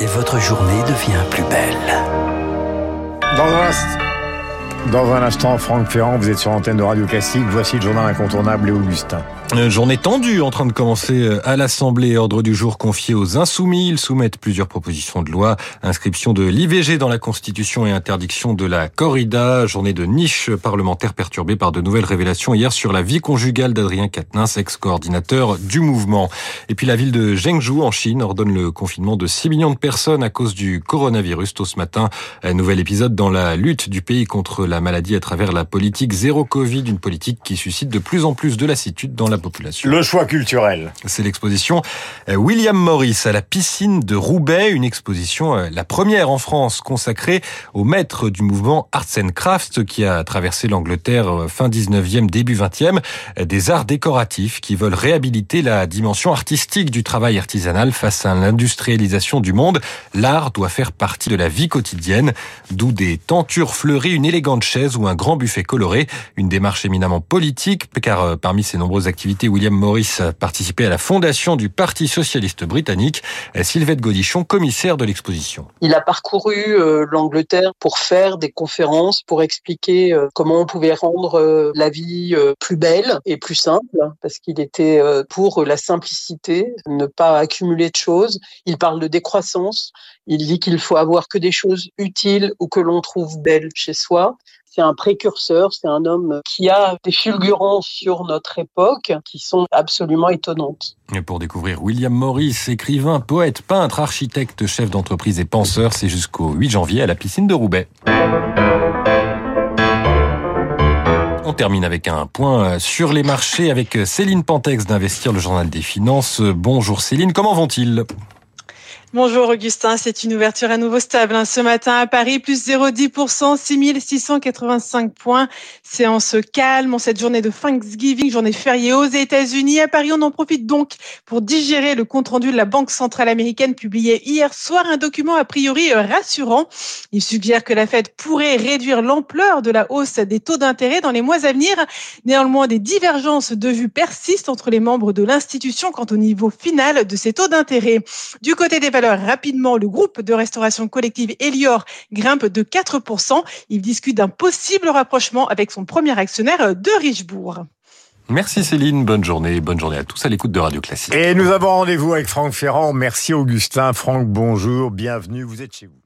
et votre journée devient plus belle. Dans dans un instant, Franck Ferrand, vous êtes sur l'antenne de Radio Classique. Voici le journal incontournable et Augustin. Une journée tendue en train de commencer euh, à l'Assemblée. Ordre du jour confié aux Insoumis. Ils soumettent plusieurs propositions de loi. Inscription de l'IVG dans la Constitution et interdiction de la corrida. Journée de niche parlementaire perturbée par de nouvelles révélations hier sur la vie conjugale d'Adrien Quatennens, ex-coordinateur du mouvement. Et puis la ville de Zhengzhou en Chine ordonne le confinement de 6 millions de personnes à cause du coronavirus. Tôt ce matin, un nouvel épisode dans la lutte du pays contre la maladie à travers la politique zéro Covid, une politique qui suscite de plus en plus de lassitude dans la population. Le choix culturel. C'est l'exposition euh, William Morris à la piscine de Roubaix, une exposition euh, la première en France consacrée au maître du mouvement Arts and Crafts qui a traversé l'Angleterre euh, fin 19e, début 20e, des arts décoratifs qui veulent réhabiliter la dimension artistique du travail artisanal face à l'industrialisation du monde. L'art doit faire partie de la vie quotidienne, d'où des tentures fleuries, une élégante chaise ou un grand buffet coloré, une démarche éminemment politique car parmi ses nombreuses activités William Morris a participé à la fondation du Parti socialiste britannique. Sylvette Godichon, commissaire de l'exposition. Il a parcouru euh, l'Angleterre pour faire des conférences, pour expliquer euh, comment on pouvait rendre euh, la vie plus belle et plus simple, parce qu'il était pour la simplicité, ne pas accumuler de choses. Il parle de décroissance. Il dit qu'il faut avoir que des choses utiles ou que l'on trouve belles chez soi c'est un précurseur, c'est un homme qui a des fulgurances sur notre époque qui sont absolument étonnantes. Pour découvrir William Morris, écrivain, poète, peintre, architecte, chef d'entreprise et penseur, c'est jusqu'au 8 janvier à la piscine de Roubaix. On termine avec un point sur les marchés avec Céline Pantex d'Investir, le journal des finances. Bonjour Céline, comment vont-ils? Bonjour Augustin, c'est une ouverture à nouveau stable. Hein. Ce matin à Paris, plus 0,10%, 6685 points. Séance calme en cette journée de Thanksgiving, journée fériée aux États-Unis. À Paris, on en profite donc pour digérer le compte-rendu de la Banque centrale américaine publié hier soir, un document a priori rassurant. Il suggère que la Fed pourrait réduire l'ampleur de la hausse des taux d'intérêt dans les mois à venir. Néanmoins, des divergences de vues persistent entre les membres de l'institution quant au niveau final de ces taux d'intérêt. Du côté des rapidement, le groupe de restauration collective Elior grimpe de 4%. Il discute d'un possible rapprochement avec son premier actionnaire de Richebourg. Merci Céline, bonne journée, bonne journée à tous à l'écoute de Radio Classique. Et nous avons rendez-vous avec Franck Ferrand. Merci Augustin. Franck, bonjour, bienvenue, vous êtes chez vous.